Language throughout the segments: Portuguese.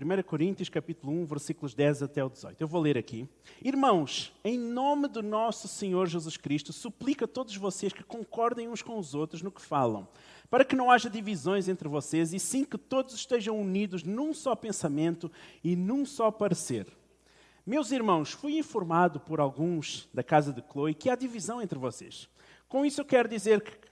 1 Coríntios capítulo 1, versículos 10 até o 18. Eu vou ler aqui. Irmãos, em nome do nosso Senhor Jesus Cristo, suplico a todos vocês que concordem uns com os outros no que falam, para que não haja divisões entre vocês, e sim que todos estejam unidos num só pensamento e num só parecer. Meus irmãos, fui informado por alguns da casa de Chloe que há divisão entre vocês. Com isso eu quero dizer que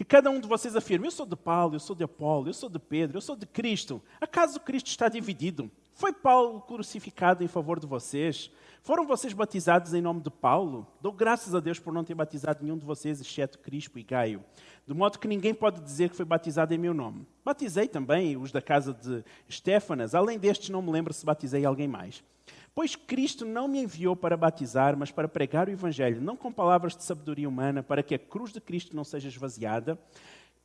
que cada um de vocês afirme: Eu sou de Paulo, eu sou de Apolo, eu sou de Pedro, eu sou de Cristo. Acaso Cristo está dividido? Foi Paulo crucificado em favor de vocês? Foram vocês batizados em nome de Paulo? Dou graças a Deus por não ter batizado nenhum de vocês, exceto Crispo e Gaio. De modo que ninguém pode dizer que foi batizado em meu nome. Batizei também os da casa de Estéfanas. Além destes, não me lembro se batizei alguém mais. Pois Cristo não me enviou para batizar, mas para pregar o Evangelho, não com palavras de sabedoria humana, para que a cruz de Cristo não seja esvaziada.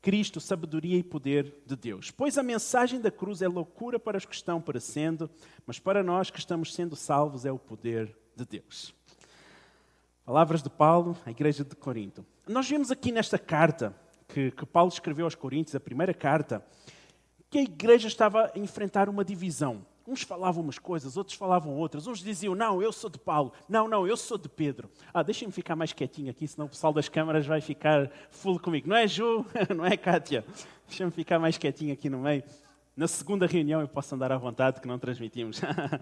Cristo, sabedoria e poder de Deus. Pois a mensagem da cruz é loucura para os que estão perecendo, mas para nós que estamos sendo salvos é o poder de Deus. Palavras de Paulo à igreja de Corinto. Nós vemos aqui nesta carta que, que Paulo escreveu aos Coríntios, a primeira carta, que a igreja estava a enfrentar uma divisão. Uns falavam umas coisas, outros falavam outras. Uns diziam, não, eu sou de Paulo. Não, não, eu sou de Pedro. Ah, deixem-me ficar mais quietinho aqui, senão o pessoal das câmaras vai ficar full comigo. Não é, Ju? Não é, Kátia? Deixem-me ficar mais quietinho aqui no meio. Na segunda reunião eu posso andar à vontade, que não transmitimos.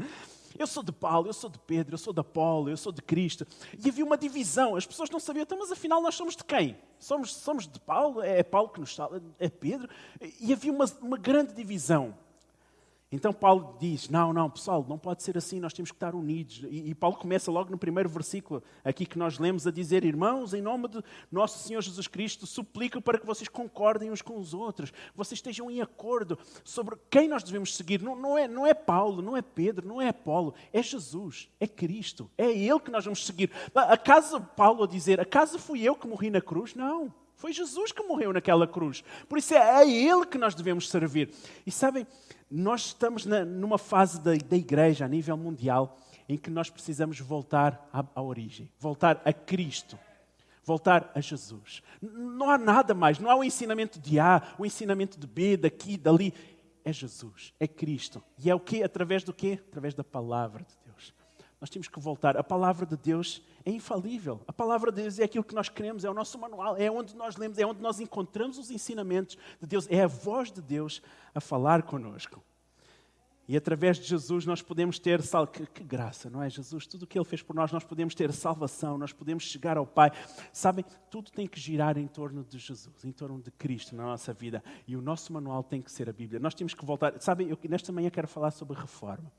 eu sou de Paulo, eu sou de Pedro, eu sou de Apolo, eu sou de Cristo. E havia uma divisão. As pessoas não sabiam, então, mas afinal nós somos de quem? Somos, somos de Paulo? É Paulo que nos fala? É Pedro? E havia uma, uma grande divisão. Então Paulo diz: Não, não, pessoal, não pode ser assim, nós temos que estar unidos. E, e, Paulo começa logo no primeiro versículo, aqui que nós lemos, a dizer: Irmãos, em nome de nosso Senhor Jesus Cristo, suplico para que vocês concordem uns com os outros, vocês estejam em acordo sobre quem nós devemos seguir. Não, não, é, não é Paulo, não é Pedro, não é Apolo, é Jesus, é Cristo, é Ele que nós vamos seguir. Acaso Paulo a dizer: Acaso fui eu que morri na cruz? Não. Foi Jesus que morreu naquela cruz. Por isso é a Ele que nós devemos servir. E sabem, nós estamos na, numa fase da, da, igreja a nível mundial em que nós precisamos voltar à, à origem, voltar a Cristo, voltar a Jesus. Não há nada mais, não há o ensinamento de A, o ensinamento de B, daqui, dali. É Jesus, é Cristo. E é o que? Através do quê? Através da palavra de. Nós temos que voltar. A palavra de Deus é infalível. A palavra de Deus é aquilo que nós queremos, é o nosso manual, é onde nós lemos, é onde nós encontramos os ensinamentos de Deus, é a voz de Deus a falar conosco. E através de Jesus nós podemos ter sal... que, que, graça, não é? Jesus, tudo o que Ele fez por nós, nós podemos ter salvação, nós podemos chegar ao Pai. Sabem, tudo tem que girar em torno de Jesus, em torno de Cristo na nossa vida. E o nosso manual tem que ser a Bíblia. Nós temos que voltar. Sabem, eu, nesta manhã quero falar sobre reforma.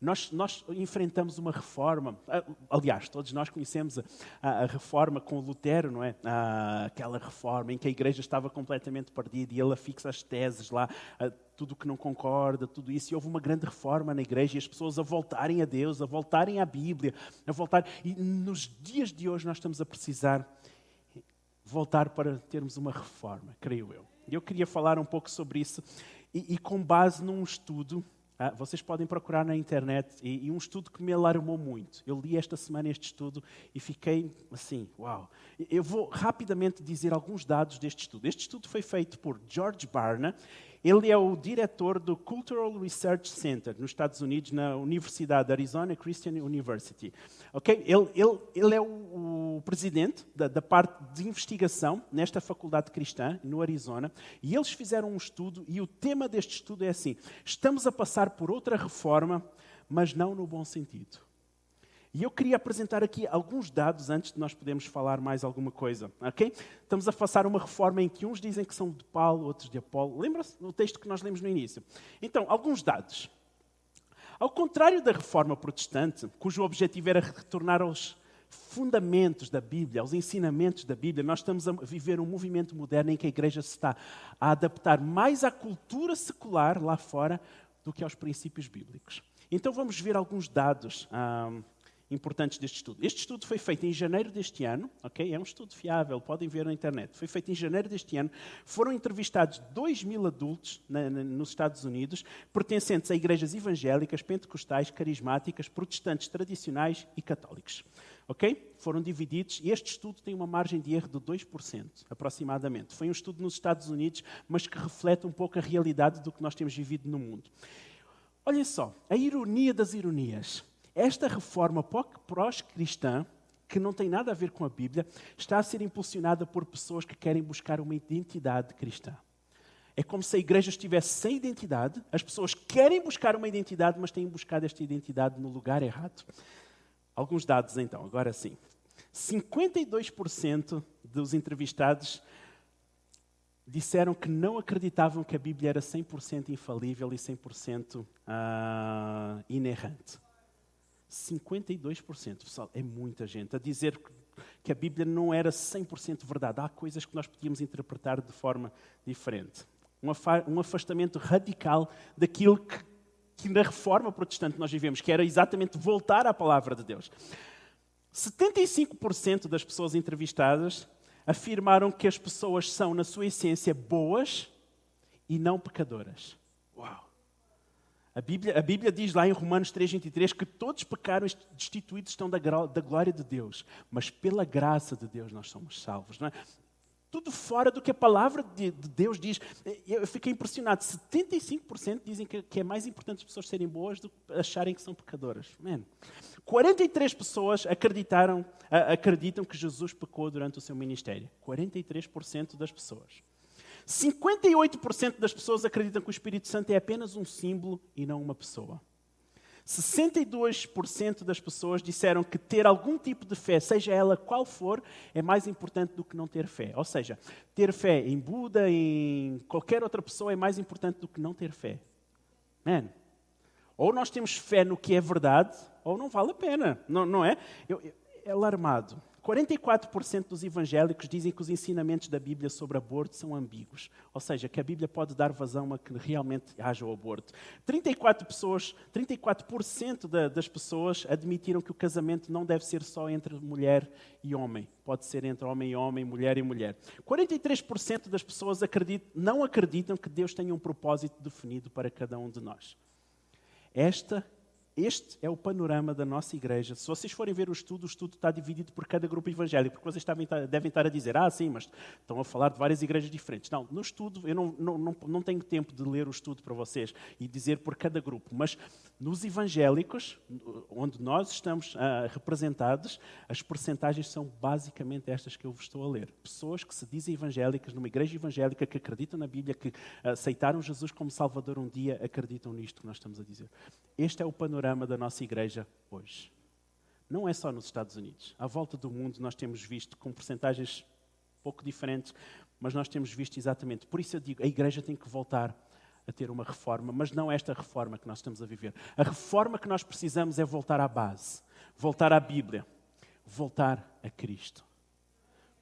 Nós, nós, enfrentamos uma reforma, ah, aliás, todos nós conhecemos a, a, reforma com Lutero, não é? A, aquela reforma em que a igreja estava completamente perdida e ele fixa as teses lá, tudo que não concorda, tudo isso. E houve uma grande reforma na igreja e as pessoas a voltarem a Deus, a voltarem à Bíblia, a voltar. E nos dias de hoje nós estamos a precisar voltar para termos uma reforma, creio eu. Eu queria falar um pouco sobre isso e, e com base num estudo ah, vocês podem procurar na internet e, e, um estudo que me alarmou muito. Eu li esta semana este estudo e fiquei assim, uau. Eu vou rapidamente dizer alguns dados deste estudo. Este estudo foi feito por George Barna ele é o diretor do Cultural Research Center nos Estados Unidos, na Universidade Arizona Christian University. Okay? Ele, ele, ele é o, o presidente da, da, parte de investigação nesta faculdade cristã, no Arizona, e eles fizeram um estudo, e o tema deste estudo é assim: estamos a passar por outra reforma, mas não no bom sentido. E eu queria apresentar aqui alguns dados antes de nós podermos falar mais alguma coisa, ok? Estamos a passar uma reforma em que uns dizem que são de Paulo, outros de Apolo. Lembra-se do texto que nós lemos no início? Então, alguns dados. Ao contrário da reforma protestante, cujo objetivo era retornar aos fundamentos da Bíblia, aos ensinamentos da Bíblia, nós estamos a viver um movimento moderno em que a igreja se está a adaptar mais à cultura secular lá fora do que aos princípios bíblicos. Então vamos ver alguns dados. Importantes deste estudo. Este estudo foi feito em janeiro deste ano, ok? É um estudo fiável, podem ver na internet. Foi feito em janeiro deste ano. Foram entrevistados 2 mil adultos na, na, nos Estados Unidos, pertencentes a igrejas evangélicas, pentecostais, carismáticas, protestantes tradicionais e católicos. Ok? Foram divididos e este estudo tem uma margem de erro de 2%, aproximadamente. Foi um estudo nos Estados Unidos, mas que reflete um pouco a realidade do que nós temos vivido no mundo. Olhem só, a ironia das ironias. Esta reforma pós-cristã, que não tem nada a ver com a Bíblia, está a ser impulsionada por pessoas que querem buscar uma identidade cristã. É como se a igreja estivesse sem identidade, as pessoas querem buscar uma identidade, mas têm buscado esta identidade no lugar errado. Alguns dados então, agora sim. 52% dos entrevistados disseram que não acreditavam que a Bíblia era 100% infalível e 100% uh, ah, inerrante. 52%, pessoal, é muita gente a dizer que a Bíblia não era 100% verdade. Há coisas que nós podíamos interpretar de forma diferente. Um afastamento radical daquilo que, que na reforma protestante nós vivemos, que era exatamente voltar à palavra de Deus. 75% das pessoas entrevistadas afirmaram que as pessoas são, na sua essência, boas e não pecadoras. Uau! A Bíblia, a Bíblia diz lá em Romanos 3,23 que todos pecaram e destituídos estão da, da glória de Deus, mas pela graça de Deus nós somos salvos. Não é? Tudo fora do que a palavra de, Deus diz. Eu fiquei impressionado. 75% dizem que, que, é mais importante as pessoas serem boas do que acharem que são pecadoras. Man. 43 pessoas acreditaram, acreditam que Jesus pecou durante o seu ministério. 43% das pessoas. 58% das pessoas acreditam que o Espírito Santo é apenas um símbolo e não uma pessoa. 62% das pessoas disseram que ter algum tipo de fé, seja ela qual for, é mais importante do que não ter fé. Ou seja, ter fé em Buda, em qualquer outra pessoa, é mais importante do que não ter fé. Man. Ou nós temos fé no que é verdade, ou não vale a pena. Não, não é? Eu, eu, é alarmado. 44% dos evangélicos dizem que os ensinamentos da Bíblia sobre aborto são ambíguos, ou seja, que a Bíblia pode dar vazão a que realmente haja o aborto. 34%, pessoas, 34 da, das pessoas admitiram que o casamento não deve ser só entre mulher e homem, pode ser entre homem e homem, mulher e mulher. 43% das pessoas acreditam, não acreditam que Deus tenha um propósito definido para cada um de nós. Esta este é o panorama da nossa igreja. Se vocês forem ver o estudo, o estudo está dividido por cada grupo evangélico, porque vocês devem estar a dizer, ah, sim, mas estão a falar de várias igrejas diferentes. Não, no estudo, eu não, não, não, não tenho tempo de ler o estudo para vocês e dizer por cada grupo, mas nos evangélicos, onde nós estamos uh, representados, as percentagens são basicamente estas que eu vos estou a ler. Pessoas que se dizem evangélicas, numa igreja evangélica, que acreditam na Bíblia, que aceitaram Jesus como Salvador um dia, acreditam nisto que nós estamos a dizer. Este é o panorama da nossa igreja hoje. Não é só nos Estados Unidos. À volta do mundo nós temos visto com percentagens pouco diferentes, mas nós temos visto exatamente. Por isso eu digo, a igreja tem que voltar a ter uma reforma, mas não esta reforma que nós estamos a viver. A reforma que nós precisamos é voltar à base, voltar à Bíblia, voltar a Cristo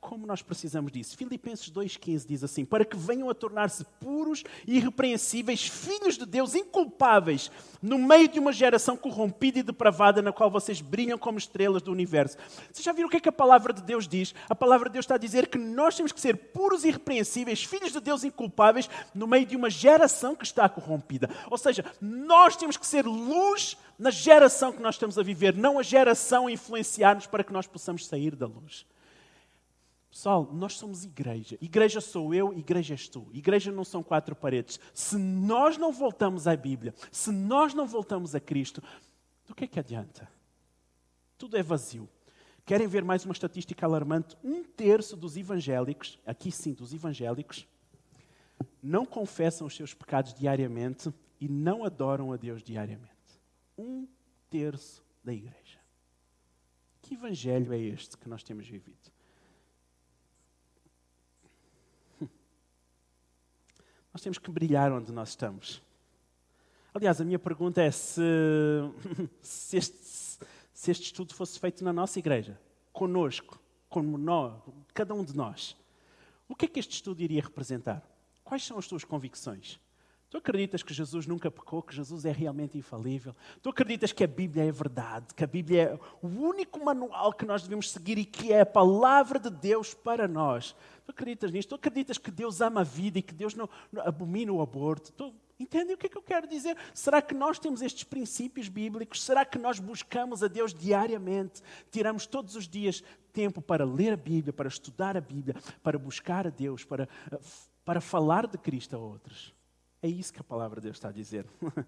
como nós precisamos disso. Filipenses 2,15 diz assim: Para que venham a tornar-se puros e irrepreensíveis, filhos de Deus, inculpáveis, no meio de uma geração corrompida e depravada, na qual vocês brilham como estrelas do universo. Vocês já viram o que é que a palavra de Deus diz? A palavra de Deus está a dizer que nós temos que ser puros e irrepreensíveis, filhos de Deus inculpáveis, no meio de uma geração que está corrompida. Ou seja, nós temos que ser luz na geração que nós estamos a viver, não a geração a influenciar-nos para que nós possamos sair da luz. Pessoal, nós somos igreja. Igreja sou eu, igreja és tu. Igreja não são quatro paredes. Se nós não voltamos à Bíblia, se nós não voltamos a Cristo, do que é que adianta? Tudo é vazio. Querem ver mais uma estatística alarmante? Um terço dos evangélicos, aqui sim, dos evangélicos, não confessam os seus pecados diariamente e não adoram a Deus diariamente. Um terço da igreja. Que evangelho é este que nós temos vivido? Nós temos que brilhar onde nós estamos. Aliás, a minha pergunta é se, se, este, se este estudo fosse feito na nossa igreja, conosco, como nós, cada um de nós, o que é que este estudo iria representar? Quais são as tuas convicções? Tu acreditas que Jesus nunca pecou, que Jesus é realmente infalível? Tu acreditas que a Bíblia é verdade, que a Bíblia é o único manual que nós devemos seguir e que é a palavra de Deus para nós? Tu acreditas nisto? Tu acreditas que Deus ama a vida e que Deus não, não abomina o aborto? Tu, entendem o que é que eu quero dizer? Será que nós temos estes princípios bíblicos? Será que nós buscamos a Deus diariamente? Tiramos todos os dias tempo para ler a Bíblia, para estudar a Bíblia, para buscar a Deus, para, para falar de Cristo a outros? É isso que a palavra de Deus está a dizer.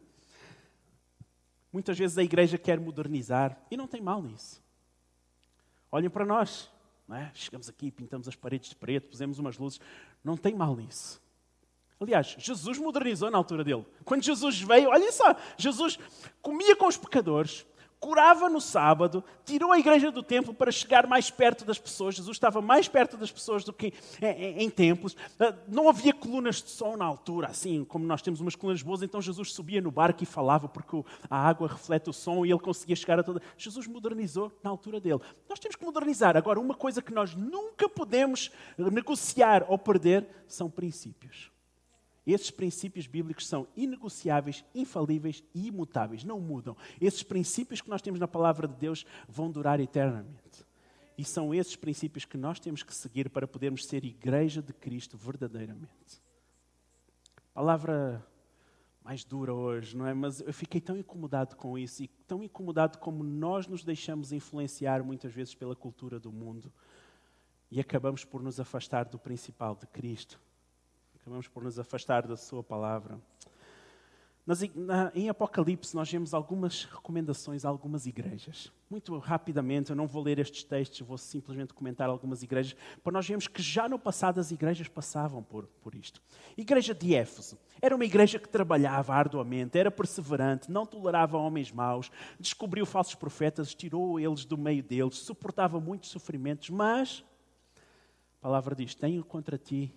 Muitas vezes a igreja quer modernizar e não tem mal nisso. Olhem para nós, é? chegamos aqui, pintamos as paredes de preto, pusemos umas luzes, não tem mal nisso. Aliás, Jesus modernizou na altura dele. Quando Jesus veio, olhem só, Jesus comia com os pecadores, curava no sábado, tirou a igreja do templo para chegar mais perto das pessoas. Jesus estava mais perto das pessoas do que em, em, templos. Ah, não havia colunas de som na altura, assim como nós temos umas colunas boas, então Jesus subia no barco e falava, porque a água reflete o som e ele conseguia chegar a toda. Jesus modernizou na altura dele. Nós temos que modernizar. Agora, uma coisa que nós nunca podemos negociar ou perder são princípios. Esses princípios bíblicos são inegociáveis, infalíveis e imutáveis, não mudam. Esses princípios que nós temos na palavra de Deus vão durar eternamente. E são esses princípios que nós temos que seguir para podermos ser igreja de Cristo verdadeiramente. Palavra mais dura hoje, não é? Mas eu fiquei tão incomodado com isso e tão incomodado como nós nos deixamos influenciar muitas vezes pela cultura do mundo e acabamos por nos afastar do principal de Cristo acabamos por nos afastar da Sua palavra. Nas, na, em Apocalipse, nós vemos algumas recomendações a algumas igrejas. Muito rapidamente, eu não vou ler estes textos, vou simplesmente comentar algumas igrejas, para nós vermos que já no passado as igrejas passavam por, por isto. Igreja de Éfeso era uma igreja que trabalhava arduamente, era perseverante, não tolerava homens maus, descobriu falsos profetas, tirou eles do meio deles, suportava muitos sofrimentos, mas, a palavra diz: Tenho contra ti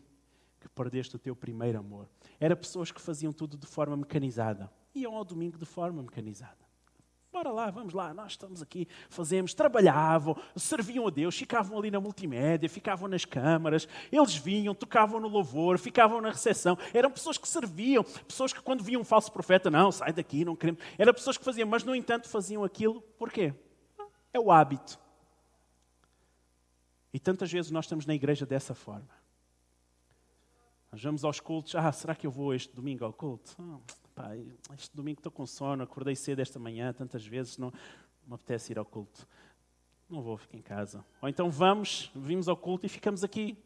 que perdeste o teu primeiro amor. Era pessoas que faziam tudo de forma mecanizada. Iam ao domingo de forma mecanizada. Bora lá, vamos lá, nós estamos aqui, fazemos, trabalhavam, serviam a Deus, ficavam ali na multimédia, ficavam nas câmaras, eles vinham, tocavam no louvor, ficavam na recepção. Eram pessoas que serviam, pessoas que quando viam um falso profeta, não, sai daqui, não queremos. Eram pessoas que faziam, mas no entanto faziam aquilo, porquê? É o hábito. E tantas vezes nós estamos na igreja dessa forma. Nós vamos aos cultos. Ah, será que eu vou este domingo ao culto? Oh, pá, este domingo estou com sono, acordei cedo esta manhã, tantas vezes, não me apetece ir ao culto. Não vou, ficar em casa. Ou então vamos, vimos ao culto e ficamos aqui.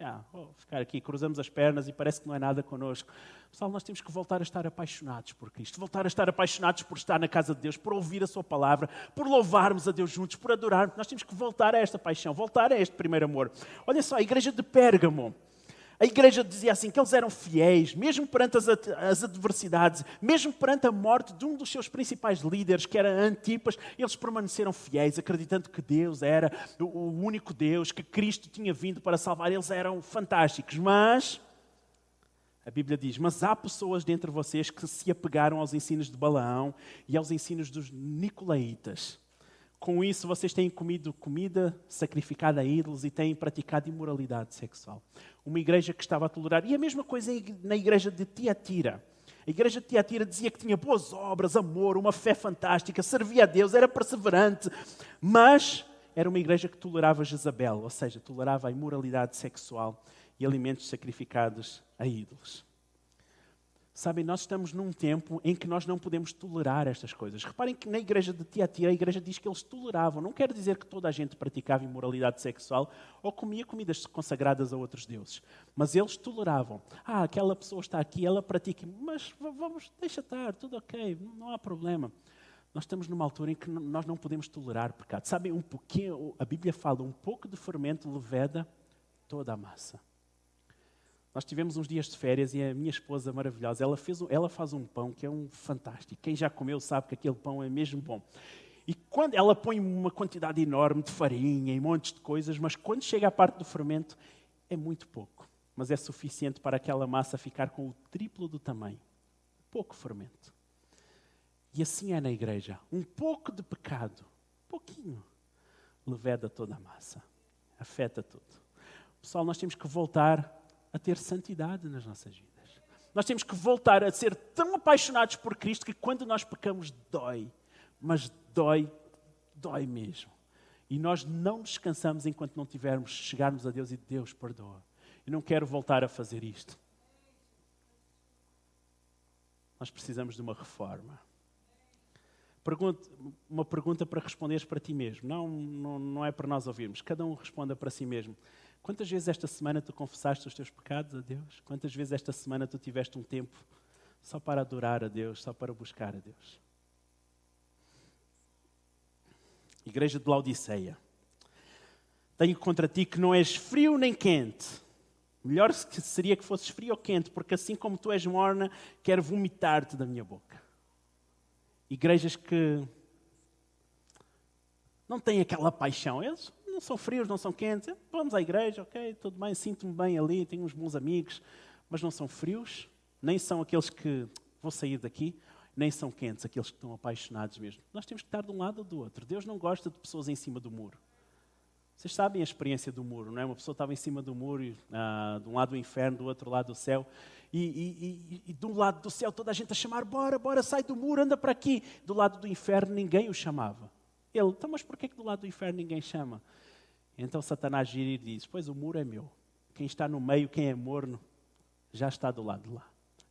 Ah, vou ficar aqui, cruzamos as pernas e parece que não é nada connosco. Pessoal, nós temos que voltar a estar apaixonados por Cristo, voltar a estar apaixonados por estar na casa de Deus, por ouvir a Sua palavra, por louvarmos a Deus juntos, por adorarmos. Nós temos que voltar a esta paixão, voltar a este primeiro amor. Olha só, a igreja de Pérgamo a igreja dizia assim que eles eram fiéis, mesmo perante as, as, adversidades, mesmo perante a morte de um dos seus principais líderes, que era Antipas, eles permaneceram fiéis, acreditando que Deus era o, único Deus, que Cristo tinha vindo para salvar. Eles eram fantásticos, mas a Bíblia diz: Mas há pessoas dentre vocês que se apegaram aos ensinos de Balaão e aos ensinos dos Nicolaítas. Com isso, vocês têm comido comida sacrificada a ídolos e têm praticado imoralidade sexual. Uma igreja que estava a tolerar. E a mesma coisa na igreja de Tiatira. A igreja de Tiatira dizia que tinha boas obras, amor, uma fé fantástica, servia a Deus, era perseverante, mas era uma igreja que tolerava Jezabel, ou seja, tolerava a imoralidade sexual e alimentos sacrificados a ídolos. Sabem, nós estamos num tempo em que nós não podemos tolerar estas coisas. Reparem que na igreja de Tiatira, a igreja diz que eles toleravam. Não quer dizer que toda a gente praticava imoralidade sexual ou comia comidas consagradas a outros deuses. Mas eles toleravam. Ah, aquela pessoa está aqui, ela pratica. Mas vamos, deixa estar, tudo ok, não há problema. Nós estamos numa altura em que nós não podemos tolerar pecado. Sabem, um pouquinho, a Bíblia fala, um pouco de fermento leveda toda a massa. Nós tivemos uns dias de férias e a minha esposa maravilhosa, ela, fez, ela faz um pão que é um fantástico. Quem já comeu sabe que aquele pão é mesmo bom. E quando ela põe uma quantidade enorme de farinha e montes de coisas, mas quando chega à parte do fermento, é muito pouco. Mas é suficiente para aquela massa ficar com o triplo do tamanho. Pouco fermento. E assim é na igreja. Um pouco de pecado, pouquinho, leveda toda a massa. Afeta tudo. Pessoal, nós temos que voltar a ter santidade nas nossas vidas. Nós temos que voltar a ser tão apaixonados por Cristo que quando nós pecamos, dói. Mas dói, dói mesmo. E nós não descansamos enquanto não tivermos, chegarmos a Deus e Deus perdoa. Eu não quero voltar a fazer isto. Nós precisamos de uma reforma. Pergunta, uma pergunta para responderes para ti mesmo. Não, não, não é para nós ouvirmos. Cada um responda para si mesmo. Quantas vezes esta semana tu confessaste os teus pecados a Deus? Quantas vezes esta semana tu tiveste um tempo só para adorar a Deus, só para buscar a Deus? igreja de Laodiceia. Tenho contra ti que não és frio nem quente. Melhor seria que fosses frio ou quente, porque assim como tu és morna, quero vomitar-te da minha boca. Igrejas que não têm aquela paixão. Eles não são frios, não são quentes. Vamos à igreja, ok, tudo bem, sinto-me bem ali, tenho uns bons amigos, mas não são frios, nem são aqueles que vou sair daqui, nem são quentes, aqueles que estão apaixonados mesmo. Nós temos que estar de um lado ou do outro. Deus não gosta de pessoas em cima do muro. Vocês sabem a experiência do muro, não é? Uma pessoa estava em cima do muro, uh, de um lado do inferno, do outro lado do céu, e, e, e, e de um lado do céu toda a gente a chamar: bora, bora, sai do muro, anda para aqui. Do lado do inferno ninguém o chamava. Ele, então, mas porquê que do lado do inferno ninguém chama? Então Satanás gira e diz: Pois o muro é meu. Quem está no meio, quem é morno, já está do lado de lá.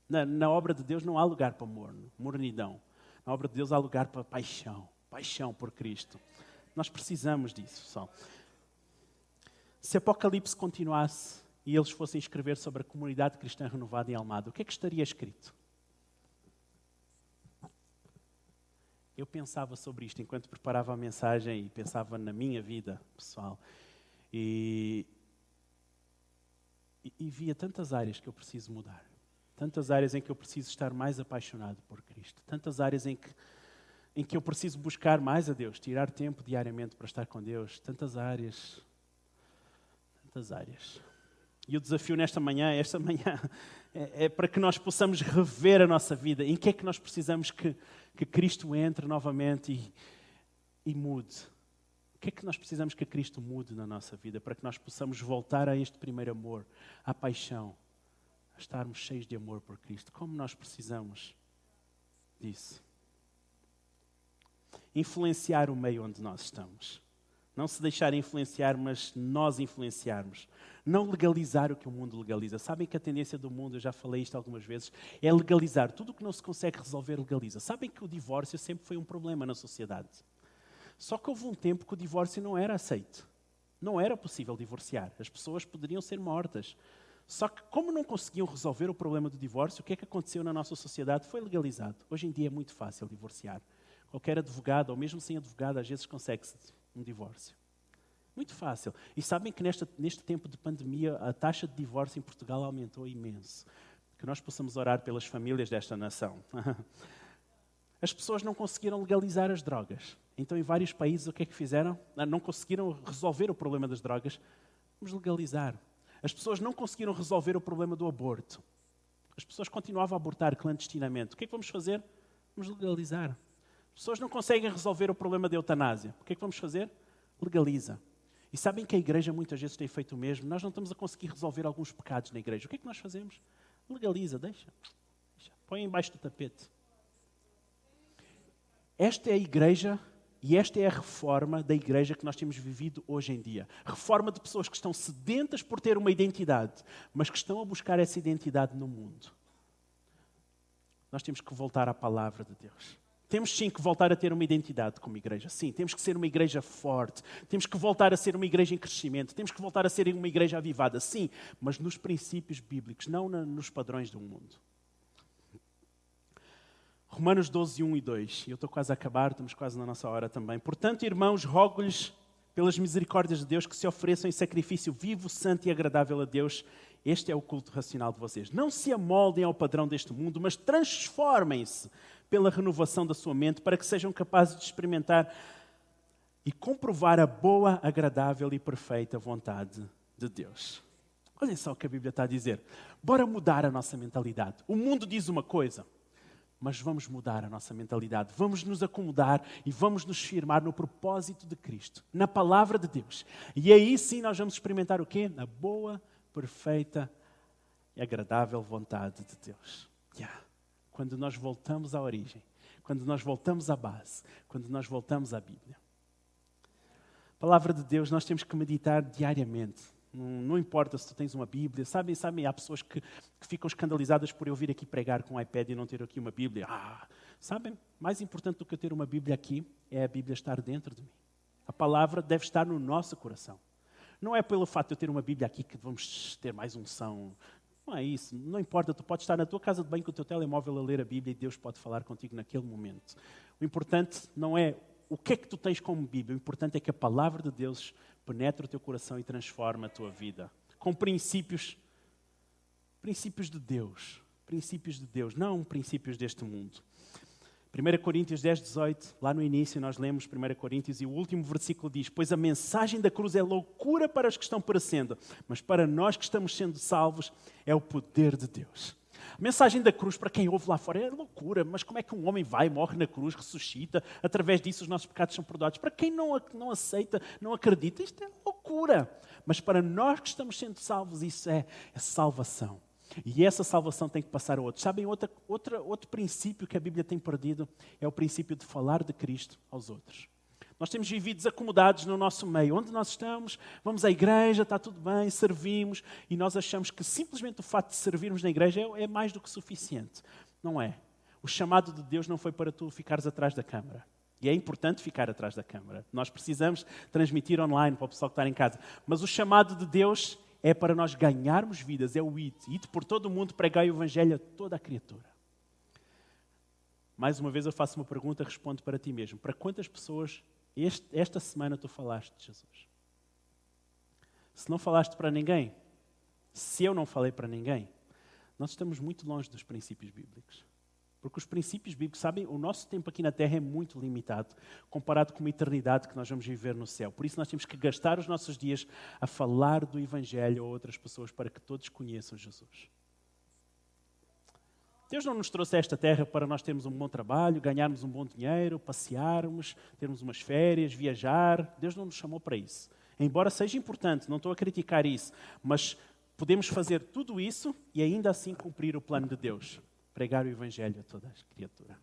Na, na obra de Deus não há lugar para morno, mornidão. Na obra de Deus há lugar para paixão, paixão por Cristo. Nós precisamos disso, pessoal. Se Apocalipse continuasse e eles fossem escrever sobre a comunidade cristã renovada em Almada, o que é que estaria escrito? Eu pensava sobre isto enquanto preparava a mensagem e pensava na minha vida pessoal. E, e, e via tantas áreas que eu preciso mudar. Tantas áreas em que eu preciso estar mais apaixonado por Cristo. Tantas áreas em que, em que eu preciso buscar mais a Deus, tirar tempo diariamente para estar com Deus. Tantas áreas tantas áreas. E o desafio nesta manhã, esta manhã, é, é, para que nós possamos rever a nossa vida. Em que é que nós precisamos que, que Cristo entre novamente e, e mude? O que é que nós precisamos que Cristo mude na nossa vida para que nós possamos voltar a este primeiro amor, à paixão, a estarmos cheios de amor por Cristo? Como nós precisamos disso? Influenciar o meio onde nós estamos. Não se deixar influenciar, mas nós influenciarmos. Não legalizar o que o mundo legaliza. Sabem que a tendência do mundo, eu já falei isto algumas vezes, é legalizar. Tudo o que não se consegue resolver, legaliza. Sabem que o divórcio sempre foi um problema na sociedade. Só que houve um tempo que o divórcio não era aceito. Não era possível divorciar. As pessoas poderiam ser mortas. Só que, como não conseguiam resolver o problema do divórcio, o que é que aconteceu na nossa sociedade? Foi legalizado. Hoje em dia é muito fácil divorciar. Qualquer advogado, ou mesmo sem advogado, às vezes consegue-se um divórcio. Muito fácil. E sabem que neste, tempo de pandemia a taxa de divórcio em Portugal aumentou imenso. Que nós possamos orar pelas famílias desta nação. As pessoas não conseguiram legalizar as drogas. Então, em vários países, o que é que fizeram? Ah, não conseguiram resolver o problema das drogas. Vamos legalizar. As pessoas não conseguiram resolver o problema do aborto. As pessoas continuavam a abortar clandestinamente. O que é que vamos fazer? Vamos legalizar. As pessoas não conseguem resolver o problema da eutanásia. O que é que vamos fazer? Legaliza. E sabem que a igreja muitas vezes tem feito o mesmo? Nós não estamos a conseguir resolver alguns pecados na igreja. O que é que nós fazemos? Legaliza, deixa. deixa. Põe embaixo do tapete. Esta é a igreja e esta é a reforma da igreja que nós temos vivido hoje em dia. Reforma de pessoas que estão sedentas por ter uma identidade, mas que estão a buscar essa identidade no mundo. Nós temos que voltar à palavra de Deus. Temos sim que voltar a ter uma identidade como igreja. Sim, temos que ser uma igreja forte. Temos que voltar a ser uma igreja em crescimento. Temos que voltar a ser uma igreja avivada. Sim, mas nos princípios bíblicos, não nos padrões do mundo. Romanos 12, 1 e 2. E eu estou quase a acabar, estamos quase na nossa hora também. Portanto, irmãos, rogo-lhes pelas misericórdias de Deus que se ofereçam em sacrifício vivo, santo e agradável a Deus. Este é o culto racional de vocês. Não se amoldem ao padrão deste mundo, mas transformem-se pela renovação da sua mente, para que sejam capazes de experimentar e comprovar a boa, agradável e perfeita vontade de Deus. Olhem só o que a Bíblia está a dizer. Bora mudar a nossa mentalidade. O mundo diz uma coisa, mas vamos mudar a nossa mentalidade. Vamos nos acomodar e vamos nos firmar no propósito de Cristo, na palavra de Deus. E aí sim nós vamos experimentar o quê? A boa, perfeita e agradável vontade de Deus. Yeah quando nós voltamos à origem, quando nós voltamos à base, quando nós voltamos à Bíblia. Palavra de Deus nós temos que meditar diariamente. Não, não importa se tu tens uma Bíblia. Sabem, sabem há pessoas que, que, ficam escandalizadas por eu vir aqui pregar com um iPad e não ter aqui uma Bíblia. Ah, sabem, mais importante do que eu ter uma Bíblia aqui é a Bíblia estar dentro de mim. A palavra deve estar no nosso coração. Não é pelo fato de eu ter uma Bíblia aqui que vamos ter mais unção. Não é isso. Não importa, tu podes estar na tua casa de banho com o teu telemóvel a ler a Bíblia e Deus pode falar contigo naquele momento. O importante não é o que é que tu tens como Bíblia. O importante é que a palavra de Deus penetre o teu coração e transforme a tua vida. Com princípios, princípios de Deus. Princípios de Deus, não princípios deste mundo. 1 Coríntios 10, 18, lá no início nós lemos 1 Coríntios e o último versículo diz: Pois a mensagem da cruz é loucura para os que estão perecendo, mas para nós que estamos sendo salvos é o poder de Deus. A mensagem da cruz, para quem ouve lá fora, é loucura, mas como é que um homem vai, morre na cruz, ressuscita, através disso os nossos pecados são perdoados? Para quem não, não aceita, não acredita, isto é loucura. Mas para nós que estamos sendo salvos, isso é, é salvação. E essa salvação tem que passar a outros. Sabem, outra, outra, outro princípio que a Bíblia tem perdido é o princípio de falar de Cristo aos outros. Nós temos vivido acomodados no nosso meio. Onde nós estamos, vamos à igreja, está tudo bem, servimos, e nós achamos que simplesmente o fato de servirmos na igreja é, é mais do que suficiente. Não é. O chamado de Deus não foi para tu ficares atrás da câmara. E é importante ficar atrás da câmara. Nós precisamos transmitir online para o pessoal que está em casa. Mas o chamado de Deus é para nós ganharmos vidas, é o it. It por todo o mundo, pregar o Evangelho a toda a criatura. Mais uma vez eu faço uma pergunta, respondo para ti mesmo. Para quantas pessoas este, esta semana tu falaste de Jesus? Se não falaste para ninguém, se eu não falei para ninguém, nós estamos muito longe dos princípios bíblicos. Porque os princípios bíblicos, sabem, o nosso tempo aqui na Terra é muito limitado comparado com a eternidade que nós vamos viver no céu. Por isso nós temos que gastar os nossos dias a falar do Evangelho a outras pessoas para que todos conheçam Jesus. Deus não nos trouxe a esta terra para nós termos um bom trabalho, ganharmos um bom dinheiro, passearmos, termos umas férias, viajar. Deus não nos chamou para isso. Embora seja importante, não estou a criticar isso, mas podemos fazer tudo isso e ainda assim cumprir o plano de Deus pregar o Evangelho a toda a criatura.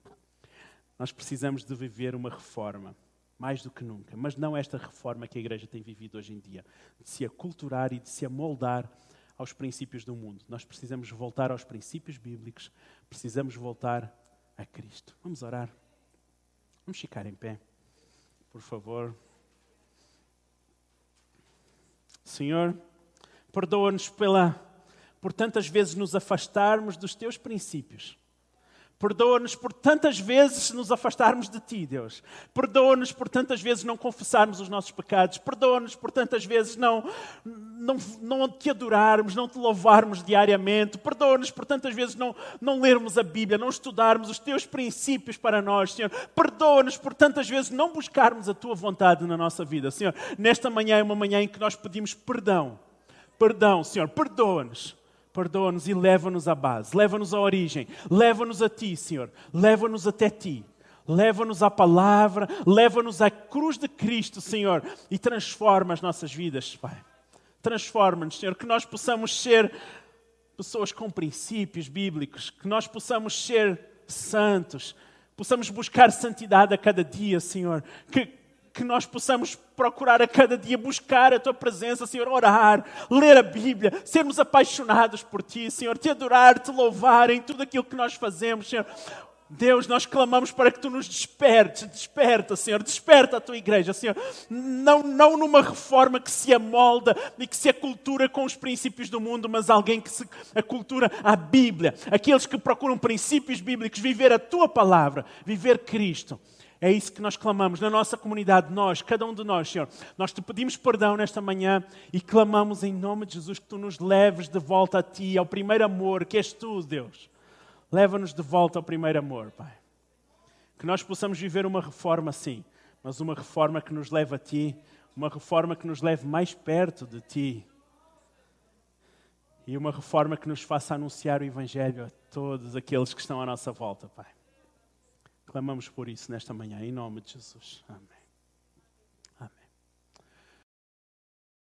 Nós precisamos de viver uma reforma, mais do que nunca, mas não esta reforma que a Igreja tem vivido hoje em dia, de se aculturar e de se amoldar aos princípios do mundo. Nós precisamos voltar aos princípios bíblicos, precisamos voltar a Cristo. Vamos orar. Vamos ficar em pé, por favor. Senhor, perdoa-nos pela por tantas vezes nos afastarmos dos teus princípios Perdoa-nos por tantas vezes nos afastarmos de ti, Deus. Perdoa-nos por tantas vezes não confessarmos os nossos pecados. Perdoa-nos por tantas vezes não, não, não te adorarmos, não te louvarmos diariamente. Perdoa-nos por tantas vezes não, não lermos a Bíblia, não estudarmos os teus princípios para nós, Senhor. Perdoa-nos por tantas vezes não buscarmos a tua vontade na nossa vida, Senhor. Nesta manhã é uma manhã em que nós pedimos perdão. Perdão, Senhor. Perdoa-nos perdoa-nos e leva-nos à base, leva-nos à origem, leva-nos a Ti, Senhor, leva-nos até Ti. Leva-nos à palavra, leva-nos à cruz de Cristo, Senhor, e transforma as nossas vidas, Pai. Transforma-nos, Senhor, que nós possamos ser pessoas com princípios bíblicos, que nós possamos ser santos, possamos buscar santidade a cada dia, Senhor, que, que nós possamos procurar a cada dia buscar a tua presença, Senhor, orar, ler a Bíblia, sermos apaixonados por ti, Senhor, te adorar, te louvar em tudo aquilo que nós fazemos, Senhor. Deus, nós clamamos para que tu nos despertes, desperta, Senhor, desperta a tua igreja, Senhor. Não, não numa reforma que se amolda e que se acultura com os princípios do mundo, mas alguém que se acultura à Bíblia. Aqueles que procuram princípios bíblicos, viver a tua palavra, viver Cristo. É isso que nós clamamos na nossa comunidade, nós, cada um de nós, Senhor. Nós te pedimos perdão nesta manhã e clamamos em nome de Jesus que tu nos leves de volta a ti, ao primeiro amor, que és tu, Deus. Leva-nos de volta ao primeiro amor, Pai. Que nós possamos viver uma reforma, sim, mas uma reforma que nos leve a ti, uma reforma que nos leve mais perto de ti. E uma reforma que nos faça anunciar o Evangelho a todos aqueles que estão à nossa volta, Pai. Clamamos por isso nesta manhã, em nome de Jesus. Amém.